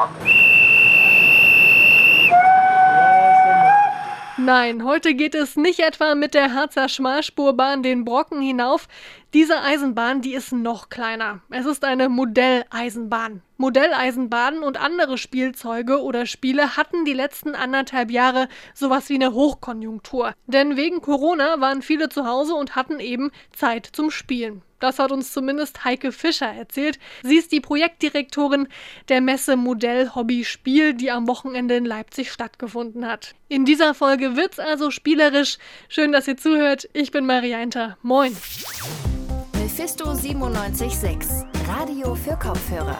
Schmalspurbahn. Nein, heute geht es nicht etwa mit der Harzer Schmalspurbahn den Brocken hinauf. Diese Eisenbahn, die ist noch kleiner. Es ist eine Modelleisenbahn. Modelleisenbahnen und andere Spielzeuge oder Spiele hatten die letzten anderthalb Jahre sowas wie eine Hochkonjunktur. Denn wegen Corona waren viele zu Hause und hatten eben Zeit zum Spielen. Das hat uns zumindest Heike Fischer erzählt. Sie ist die Projektdirektorin der Messe Modell Hobby Spiel, die am Wochenende in Leipzig stattgefunden hat. In dieser Folge wird's also spielerisch. Schön, dass ihr zuhört. Ich bin Maria Inter. Moin. Mephisto 976, Radio für Kopfhörer.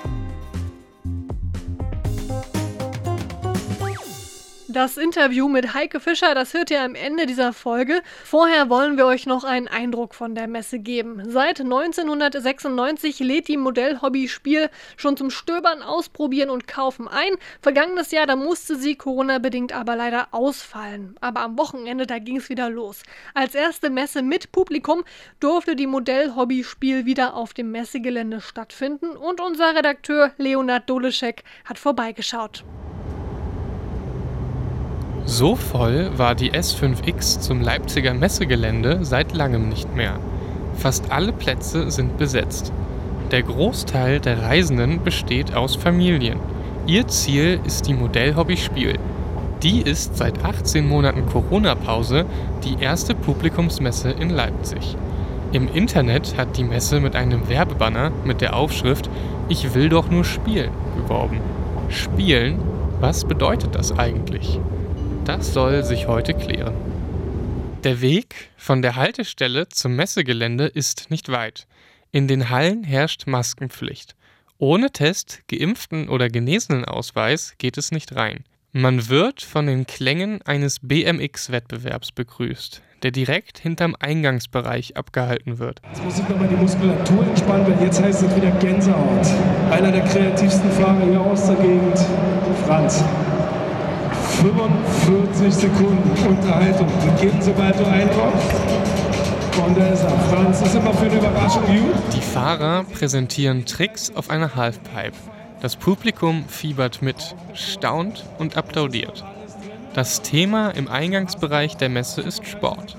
Das Interview mit Heike Fischer, das hört ihr am Ende dieser Folge. Vorher wollen wir euch noch einen Eindruck von der Messe geben. Seit 1996 lädt die Modell-Hobby Spiel schon zum Stöbern, Ausprobieren und Kaufen ein. Vergangenes Jahr, da musste sie Corona-bedingt aber leider ausfallen. Aber am Wochenende, da ging es wieder los. Als erste Messe mit Publikum durfte die Modell-Hobby Spiel wieder auf dem Messegelände stattfinden und unser Redakteur Leonard Doleschek hat vorbeigeschaut. So voll war die S5X zum Leipziger Messegelände seit langem nicht mehr. Fast alle Plätze sind besetzt. Der Großteil der Reisenden besteht aus Familien. Ihr Ziel ist die Modellhobby Spiel. Die ist seit 18 Monaten Corona-Pause die erste Publikumsmesse in Leipzig. Im Internet hat die Messe mit einem Werbebanner mit der Aufschrift Ich will doch nur spielen beworben. Spielen? Was bedeutet das eigentlich? Das soll sich heute klären. Der Weg von der Haltestelle zum Messegelände ist nicht weit. In den Hallen herrscht Maskenpflicht. Ohne Test, geimpften oder genesenen Ausweis geht es nicht rein. Man wird von den Klängen eines BMX-Wettbewerbs begrüßt, der direkt hinterm Eingangsbereich abgehalten wird. Jetzt muss ich nochmal die Muskulatur entspannen, weil jetzt heißt es wieder Gänsehaut. Einer der kreativsten Fahrer hier aus der Gegend, Franz. 45 Sekunden Unterhaltung. Die geben, sobald du einkommst. Und da ist er. Franz ist immer für eine Überraschung gut. Die Fahrer präsentieren Tricks auf einer Halfpipe. Das Publikum fiebert mit, staunt und applaudiert. Das Thema im Eingangsbereich der Messe ist Sport.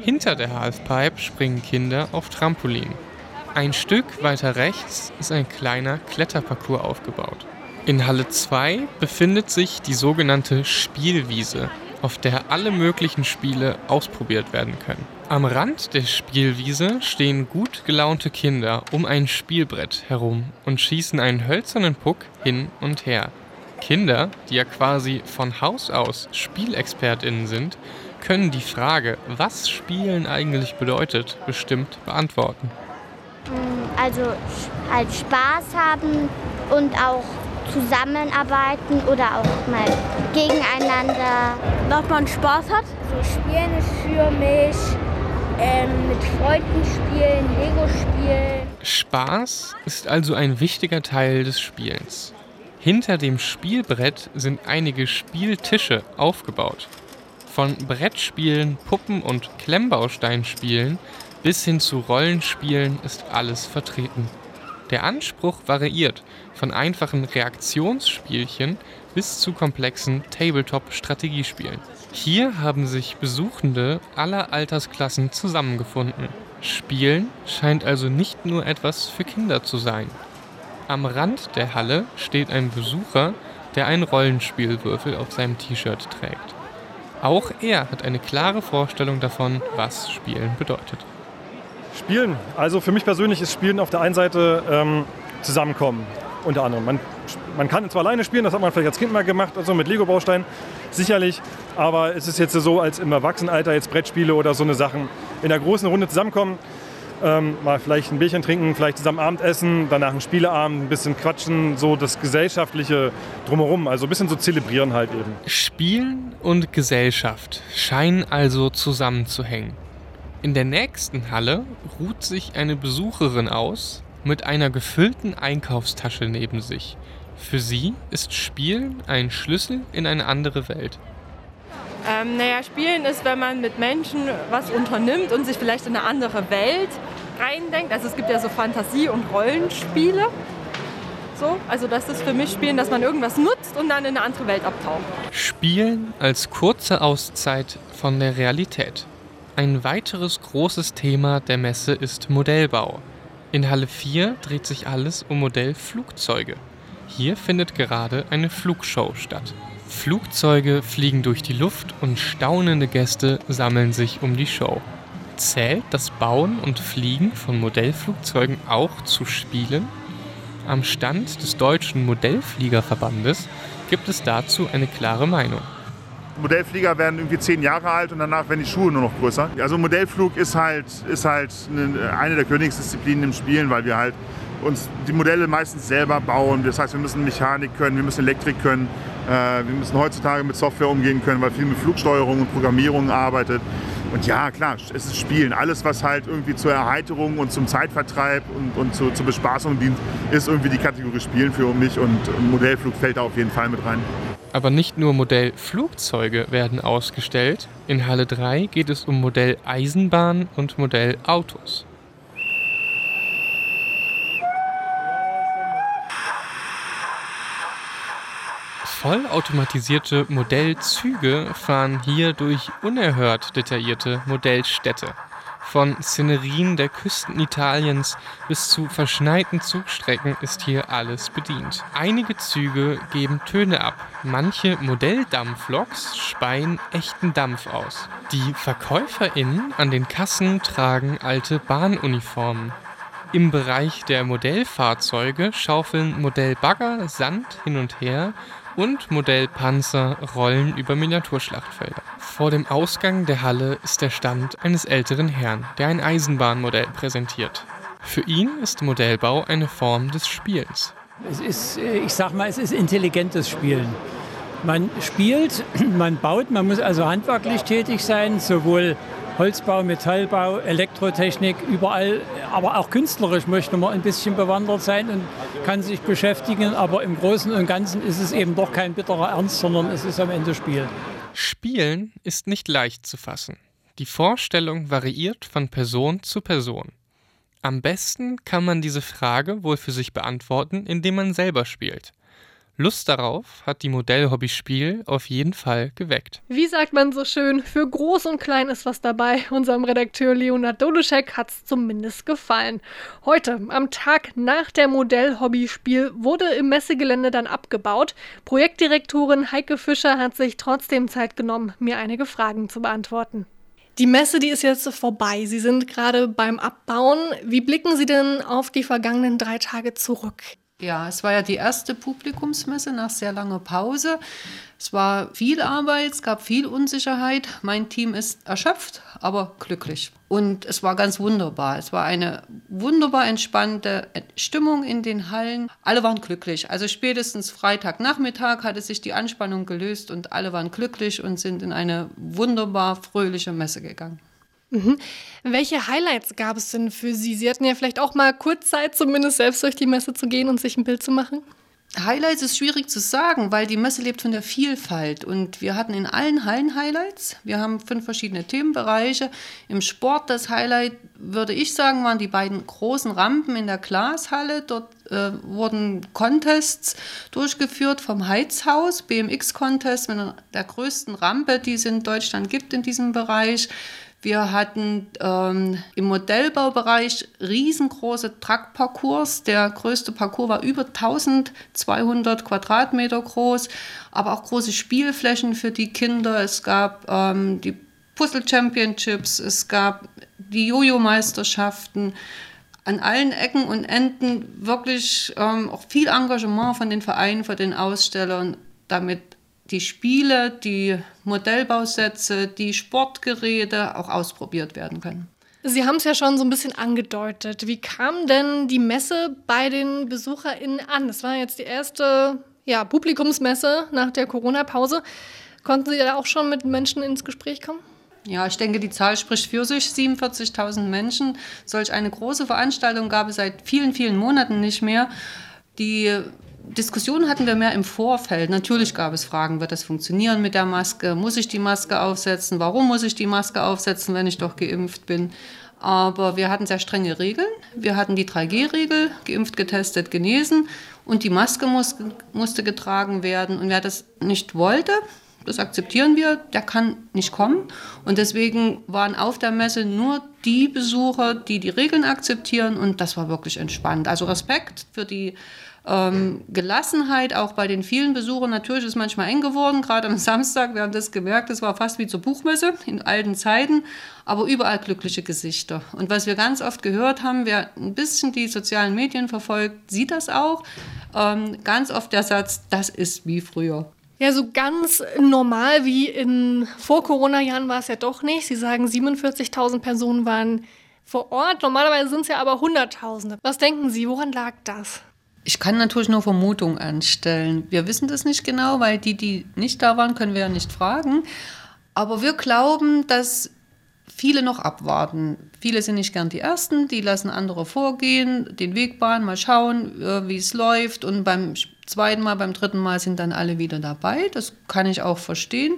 Hinter der Halfpipe springen Kinder auf Trampolin. Ein Stück weiter rechts ist ein kleiner Kletterparcours aufgebaut. In Halle 2 befindet sich die sogenannte Spielwiese, auf der alle möglichen Spiele ausprobiert werden können. Am Rand der Spielwiese stehen gut gelaunte Kinder um ein Spielbrett herum und schießen einen hölzernen Puck hin und her. Kinder, die ja quasi von Haus aus Spielexpertinnen sind, können die Frage, was Spielen eigentlich bedeutet, bestimmt beantworten. Also halt Spaß haben und auch zusammenarbeiten oder auch mal gegeneinander. Dass man Spaß hat. So Spielen ist für mich ähm, mit Freunden spielen, Lego spielen. Spaß ist also ein wichtiger Teil des Spielens. Hinter dem Spielbrett sind einige Spieltische aufgebaut. Von Brettspielen, Puppen und Klemmbausteinspielen bis hin zu Rollenspielen ist alles vertreten. Der Anspruch variiert von einfachen Reaktionsspielchen bis zu komplexen Tabletop-Strategiespielen. Hier haben sich Besuchende aller Altersklassen zusammengefunden. Spielen scheint also nicht nur etwas für Kinder zu sein. Am Rand der Halle steht ein Besucher, der einen Rollenspielwürfel auf seinem T-Shirt trägt. Auch er hat eine klare Vorstellung davon, was Spielen bedeutet. Spielen. Also für mich persönlich ist Spielen auf der einen Seite ähm, zusammenkommen, unter anderem. Man, man kann zwar alleine spielen, das hat man vielleicht als Kind mal gemacht, also mit Lego-Bausteinen, sicherlich. Aber es ist jetzt so, als im Erwachsenenalter jetzt Brettspiele oder so eine Sachen in der großen Runde zusammenkommen. Ähm, mal vielleicht ein Bierchen trinken, vielleicht zusammen Abendessen, danach ein Spieleabend, ein bisschen quatschen, so das gesellschaftliche drumherum, also ein bisschen so zelebrieren halt eben. Spielen und Gesellschaft scheinen also zusammenzuhängen. In der nächsten Halle ruht sich eine Besucherin aus mit einer gefüllten Einkaufstasche neben sich. Für sie ist Spielen ein Schlüssel in eine andere Welt. Ähm, naja, Spielen ist, wenn man mit Menschen was unternimmt und sich vielleicht in eine andere Welt reindenkt. Also es gibt ja so Fantasie- und Rollenspiele. So, also das ist für mich Spielen, dass man irgendwas nutzt und dann in eine andere Welt abtaucht. Spielen als kurze Auszeit von der Realität. Ein weiteres großes Thema der Messe ist Modellbau. In Halle 4 dreht sich alles um Modellflugzeuge. Hier findet gerade eine Flugshow statt. Flugzeuge fliegen durch die Luft und staunende Gäste sammeln sich um die Show. Zählt das Bauen und Fliegen von Modellflugzeugen auch zu Spielen? Am Stand des Deutschen Modellfliegerverbandes gibt es dazu eine klare Meinung. Modellflieger werden irgendwie zehn Jahre alt und danach werden die Schuhe nur noch größer. Also Modellflug ist halt, ist halt eine der Königsdisziplinen im Spielen, weil wir halt uns die Modelle meistens selber bauen. Das heißt, wir müssen Mechanik können, wir müssen Elektrik können, äh, wir müssen heutzutage mit Software umgehen können, weil viel mit Flugsteuerung und Programmierung arbeitet. Und ja, klar, es ist Spielen. Alles, was halt irgendwie zur Erheiterung und zum Zeitvertreib und, und zu, zur Bespaßung dient, ist irgendwie die Kategorie Spielen für mich und Modellflug fällt da auf jeden Fall mit rein. Aber nicht nur Modellflugzeuge werden ausgestellt. In Halle 3 geht es um Modelleisenbahn und Modellautos. Vollautomatisierte Modellzüge fahren hier durch unerhört detaillierte Modellstädte. Von Szenerien der Küsten Italiens bis zu verschneiten Zugstrecken ist hier alles bedient. Einige Züge geben Töne ab. Manche Modelldampfloks speien echten Dampf aus. Die VerkäuferInnen an den Kassen tragen alte Bahnuniformen. Im Bereich der Modellfahrzeuge schaufeln Modellbagger Sand hin und her und Modellpanzer rollen über Miniaturschlachtfelder. Vor dem Ausgang der Halle ist der Stand eines älteren Herrn, der ein Eisenbahnmodell präsentiert. Für ihn ist Modellbau eine Form des Spiels. Es ist, äh, ich sag mal, es ist intelligentes Spielen. Man spielt, man baut, man muss also handwerklich tätig sein, sowohl Holzbau, Metallbau, Elektrotechnik, überall, aber auch künstlerisch möchte man ein bisschen bewandert sein und kann sich beschäftigen. Aber im Großen und Ganzen ist es eben doch kein bitterer Ernst, sondern es ist am Ende Spiel. Spielen ist nicht leicht zu fassen. Die Vorstellung variiert von Person zu Person. Am besten kann man diese Frage wohl für sich beantworten, indem man selber spielt. Lust darauf hat die Modellhobby Spiel auf jeden Fall geweckt. Wie sagt man so schön, für groß und klein ist was dabei. Unserem Redakteur Leonard Doduschek hat es zumindest gefallen. Heute, am Tag nach der Modellhobby Spiel, wurde im Messegelände dann abgebaut. Projektdirektorin Heike Fischer hat sich trotzdem Zeit genommen, mir einige Fragen zu beantworten. Die Messe, die ist jetzt vorbei. Sie sind gerade beim Abbauen. Wie blicken Sie denn auf die vergangenen drei Tage zurück? Ja, es war ja die erste Publikumsmesse nach sehr langer Pause. Es war viel Arbeit, es gab viel Unsicherheit. Mein Team ist erschöpft, aber glücklich. Und es war ganz wunderbar. Es war eine wunderbar entspannte Stimmung in den Hallen. Alle waren glücklich. Also spätestens Freitagnachmittag hatte sich die Anspannung gelöst und alle waren glücklich und sind in eine wunderbar fröhliche Messe gegangen. Mhm. Welche Highlights gab es denn für Sie? Sie hatten ja vielleicht auch mal kurz Zeit, zumindest selbst durch die Messe zu gehen und sich ein Bild zu machen. Highlights ist schwierig zu sagen, weil die Messe lebt von der Vielfalt und wir hatten in allen Hallen Highlights. Wir haben fünf verschiedene Themenbereiche. Im Sport das Highlight, würde ich sagen, waren die beiden großen Rampen in der Glashalle. Dort äh, wurden Contests durchgeführt vom Heizhaus, BMX-Contest mit der größten Rampe, die es in Deutschland gibt in diesem Bereich. Wir hatten ähm, im Modellbaubereich riesengroße Truckparcours. Der größte Parcours war über 1200 Quadratmeter groß, aber auch große Spielflächen für die Kinder. Es gab ähm, die Puzzle Championships, es gab die Jojo-Meisterschaften. An allen Ecken und Enden wirklich ähm, auch viel Engagement von den Vereinen, von den Ausstellern, damit die Spiele, die Modellbausätze, die Sportgeräte auch ausprobiert werden können. Sie haben es ja schon so ein bisschen angedeutet. Wie kam denn die Messe bei den BesucherInnen an? Das war jetzt die erste ja, Publikumsmesse nach der Corona-Pause. Konnten Sie da auch schon mit Menschen ins Gespräch kommen? Ja, ich denke, die Zahl spricht für sich. 47.000 Menschen. Solch eine große Veranstaltung gab es seit vielen, vielen Monaten nicht mehr. Die Diskussionen hatten wir mehr im Vorfeld. Natürlich gab es Fragen, wird das funktionieren mit der Maske? Muss ich die Maske aufsetzen? Warum muss ich die Maske aufsetzen, wenn ich doch geimpft bin? Aber wir hatten sehr strenge Regeln. Wir hatten die 3G-Regel, geimpft, getestet, genesen. Und die Maske muss, musste getragen werden. Und wer das nicht wollte, das akzeptieren wir, der kann nicht kommen. Und deswegen waren auf der Messe nur die Besucher, die die Regeln akzeptieren. Und das war wirklich entspannt. Also Respekt für die ähm, Gelassenheit auch bei den vielen Besuchern. Natürlich ist es manchmal eng geworden, gerade am Samstag. Wir haben das gemerkt, es war fast wie zur Buchmesse in alten Zeiten, aber überall glückliche Gesichter. Und was wir ganz oft gehört haben, wer ein bisschen die sozialen Medien verfolgt, sieht das auch. Ähm, ganz oft der Satz, das ist wie früher. Ja, so ganz normal wie in vor Corona-Jahren war es ja doch nicht. Sie sagen, 47.000 Personen waren vor Ort. Normalerweise sind es ja aber Hunderttausende. Was denken Sie, woran lag das? Ich kann natürlich nur Vermutungen anstellen. Wir wissen das nicht genau, weil die, die nicht da waren, können wir ja nicht fragen. Aber wir glauben, dass viele noch abwarten. Viele sind nicht gern die Ersten, die lassen andere vorgehen, den Weg bahnen, mal schauen, äh, wie es läuft. Und beim zweiten Mal, beim dritten Mal sind dann alle wieder dabei. Das kann ich auch verstehen.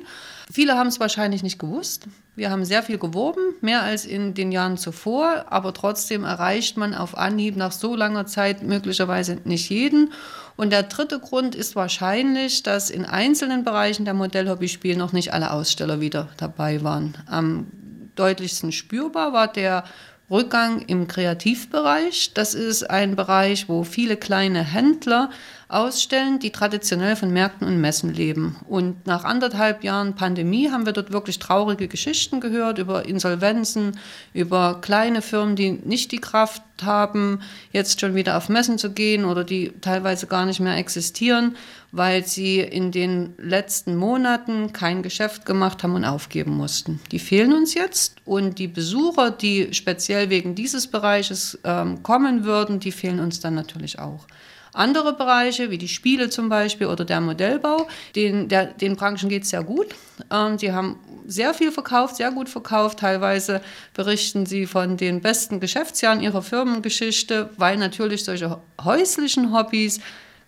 Viele haben es wahrscheinlich nicht gewusst. Wir haben sehr viel geworben, mehr als in den Jahren zuvor, aber trotzdem erreicht man auf Anhieb nach so langer Zeit möglicherweise nicht jeden. Und der dritte Grund ist wahrscheinlich, dass in einzelnen Bereichen der Modellhobbyspiel noch nicht alle Aussteller wieder dabei waren. Am deutlichsten spürbar war der Rückgang im Kreativbereich. Das ist ein Bereich, wo viele kleine Händler ausstellen, die traditionell von Märkten und Messen leben. Und nach anderthalb Jahren Pandemie haben wir dort wirklich traurige Geschichten gehört über Insolvenzen, über kleine Firmen, die nicht die Kraft haben, jetzt schon wieder auf Messen zu gehen oder die teilweise gar nicht mehr existieren, weil sie in den letzten Monaten kein Geschäft gemacht haben und aufgeben mussten. Die fehlen uns jetzt und die Besucher, die speziell wegen dieses Bereiches ähm, kommen würden, die fehlen uns dann natürlich auch. Andere Bereiche, wie die Spiele zum Beispiel oder der Modellbau, den, der, den Branchen geht es sehr gut. Ähm, sie haben sehr viel verkauft, sehr gut verkauft. Teilweise berichten sie von den besten Geschäftsjahren ihrer Firmengeschichte, weil natürlich solche häuslichen Hobbys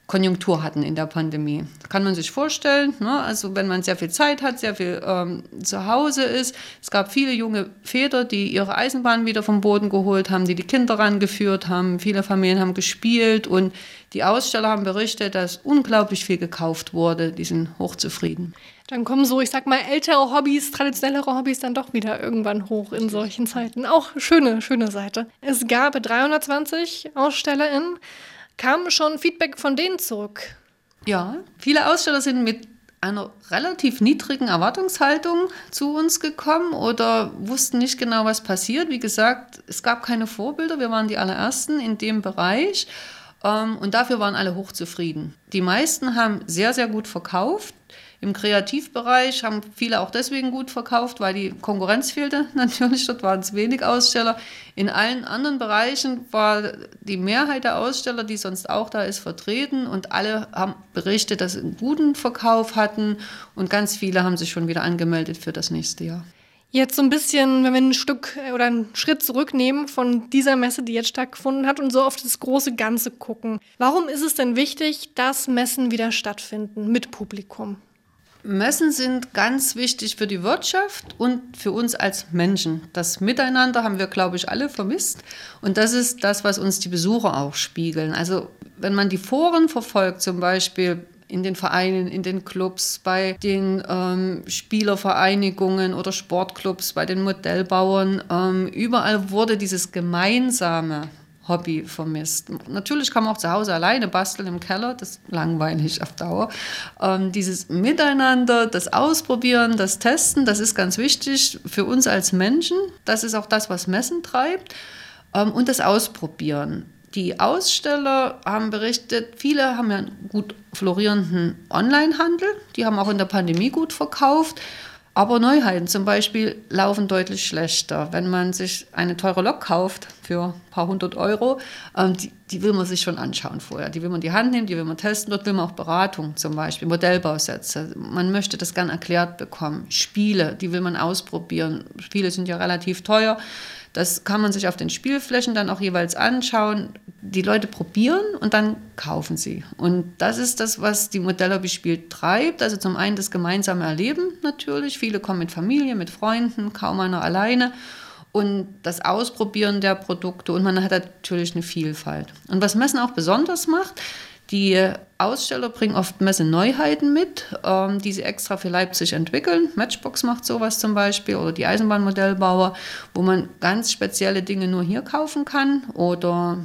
Konjunktur hatten in der Pandemie. Das kann man sich vorstellen. Ne? Also wenn man sehr viel Zeit hat, sehr viel ähm, zu Hause ist. Es gab viele junge Väter, die ihre Eisenbahn wieder vom Boden geholt haben, die die Kinder rangeführt haben. Viele Familien haben gespielt und die Aussteller haben berichtet, dass unglaublich viel gekauft wurde. Die sind hochzufrieden. Dann kommen so, ich sag mal, ältere Hobbys, traditionellere Hobbys dann doch wieder irgendwann hoch in solchen Zeiten. Auch schöne, schöne Seite. Es gab 320 AusstellerInnen. Kam schon Feedback von denen zurück? Ja, viele Aussteller sind mit einer relativ niedrigen Erwartungshaltung zu uns gekommen oder wussten nicht genau, was passiert. Wie gesagt, es gab keine Vorbilder, wir waren die allerersten in dem Bereich ähm, und dafür waren alle hochzufrieden. Die meisten haben sehr, sehr gut verkauft. Im Kreativbereich haben viele auch deswegen gut verkauft, weil die Konkurrenz fehlte. Natürlich, dort waren es wenig Aussteller. In allen anderen Bereichen war die Mehrheit der Aussteller, die sonst auch da ist, vertreten und alle haben berichtet, dass sie einen guten Verkauf hatten und ganz viele haben sich schon wieder angemeldet für das nächste Jahr. Jetzt so ein bisschen, wenn wir ein Stück oder einen Schritt zurücknehmen von dieser Messe, die jetzt stattgefunden hat und so auf das große Ganze gucken. Warum ist es denn wichtig, dass Messen wieder stattfinden mit Publikum? Messen sind ganz wichtig für die Wirtschaft und für uns als Menschen. Das Miteinander haben wir, glaube ich, alle vermisst. Und das ist das, was uns die Besucher auch spiegeln. Also wenn man die Foren verfolgt, zum Beispiel in den Vereinen, in den Clubs, bei den ähm, Spielervereinigungen oder Sportclubs, bei den Modellbauern, ähm, überall wurde dieses gemeinsame Hobby vermisst. Natürlich kann man auch zu Hause alleine basteln im Keller, das ist langweilig auf Dauer. Ähm, dieses Miteinander, das Ausprobieren, das Testen, das ist ganz wichtig für uns als Menschen. Das ist auch das, was Messen treibt. Ähm, und das Ausprobieren. Die Aussteller haben berichtet, viele haben ja einen gut florierenden Onlinehandel, die haben auch in der Pandemie gut verkauft. Aber Neuheiten zum Beispiel laufen deutlich schlechter. Wenn man sich eine teure Lok kauft für ein paar hundert Euro, ähm, die, die, will man sich schon anschauen vorher. Die will man in die Hand nehmen, die will man testen. Dort will man auch Beratung zum Beispiel, Modellbausätze. Man möchte das gern erklärt bekommen. Spiele, die will man ausprobieren. Spiele sind ja relativ teuer. Das kann man sich auf den Spielflächen dann auch jeweils anschauen. Die Leute probieren und dann kaufen sie. Und das ist das, was die Modellhobby Spiel treibt. Also zum einen das gemeinsame Erleben natürlich. Viele kommen mit Familie, mit Freunden, kaum einer alleine. und das Ausprobieren der Produkte und man hat natürlich eine Vielfalt. Und was Messen auch besonders macht, die Aussteller bringen oft Messe-Neuheiten mit, ähm, die sie extra für Leipzig entwickeln. Matchbox macht sowas zum Beispiel oder die Eisenbahnmodellbauer, wo man ganz spezielle Dinge nur hier kaufen kann oder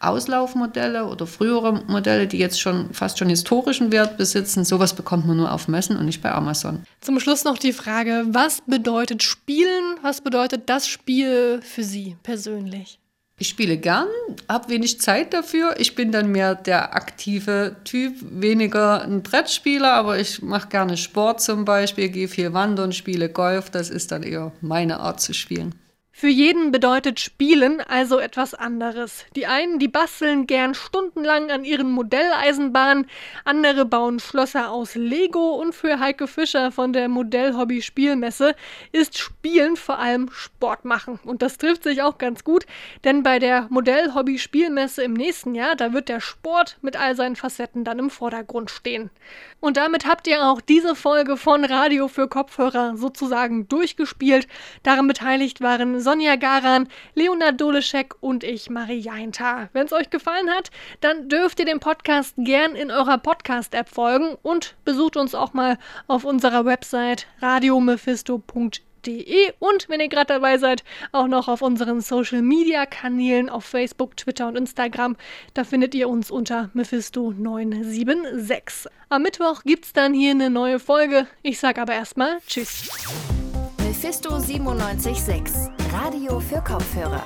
Auslaufmodelle oder frühere Modelle, die jetzt schon fast schon historischen Wert besitzen. Sowas bekommt man nur auf Messen und nicht bei Amazon. Zum Schluss noch die Frage, was bedeutet Spielen? Was bedeutet das Spiel für Sie persönlich? Ich spiele gern, habe wenig Zeit dafür. Ich bin dann mehr der aktive Typ, weniger ein Brettspieler, aber ich mache gerne Sport zum Beispiel, gehe viel wandern, spiele Golf. Das ist dann eher meine Art zu spielen. Für jeden bedeutet Spielen also etwas anderes. Die einen, die basteln gern stundenlang an ihren Modelleisenbahnen, andere bauen Schlösser aus Lego und für Heike Fischer von der Modellhobby Spielmesse ist Spielen vor allem Sport machen. Und das trifft sich auch ganz gut, denn bei der Modellhobby Spielmesse im nächsten Jahr, da wird der Sport mit all seinen Facetten dann im Vordergrund stehen. Und damit habt ihr auch diese Folge von Radio für Kopfhörer sozusagen durchgespielt. Daran beteiligt waren Sonja Garan, Leonard Doleschek und ich, Marie Jainta. Wenn es euch gefallen hat, dann dürft ihr dem Podcast gern in eurer Podcast-App folgen und besucht uns auch mal auf unserer Website radiomephisto.de und wenn ihr gerade dabei seid, auch noch auf unseren Social Media Kanälen auf Facebook, Twitter und Instagram. Da findet ihr uns unter Mephisto976. Am Mittwoch gibt's dann hier eine neue Folge. Ich sag aber erstmal Tschüss. Mephisto 976, Radio für Kopfhörer.